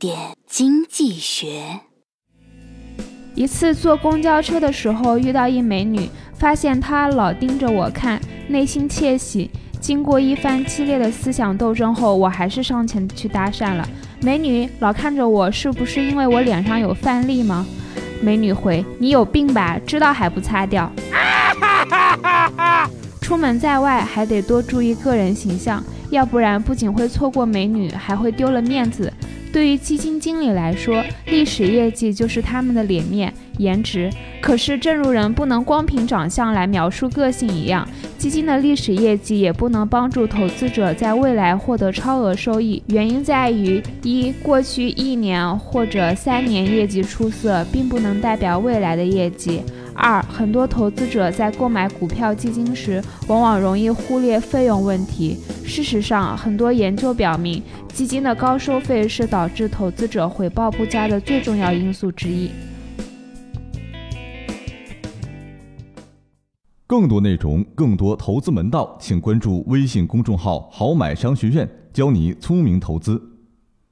点经济学。一次坐公交车的时候遇到一美女，发现她老盯着我看，内心窃喜。经过一番激烈的思想斗争后，我还是上前去搭讪了。美女老看着我，是不是因为我脸上有饭粒吗？美女回：“你有病吧？知道还不擦掉？” 出门在外还得多注意个人形象，要不然不仅会错过美女，还会丢了面子。对于基金经理来说，历史业绩就是他们的脸面、颜值。可是，正如人不能光凭长相来描述个性一样，基金的历史业绩也不能帮助投资者在未来获得超额收益。原因在于：一、过去一年或者三年业绩出色，并不能代表未来的业绩。二，很多投资者在购买股票基金时，往往容易忽略费用问题。事实上，很多研究表明，基金的高收费是导致投资者回报不佳的最重要因素之一。更多内容，更多投资门道，请关注微信公众号“好买商学院”，教你聪明投资。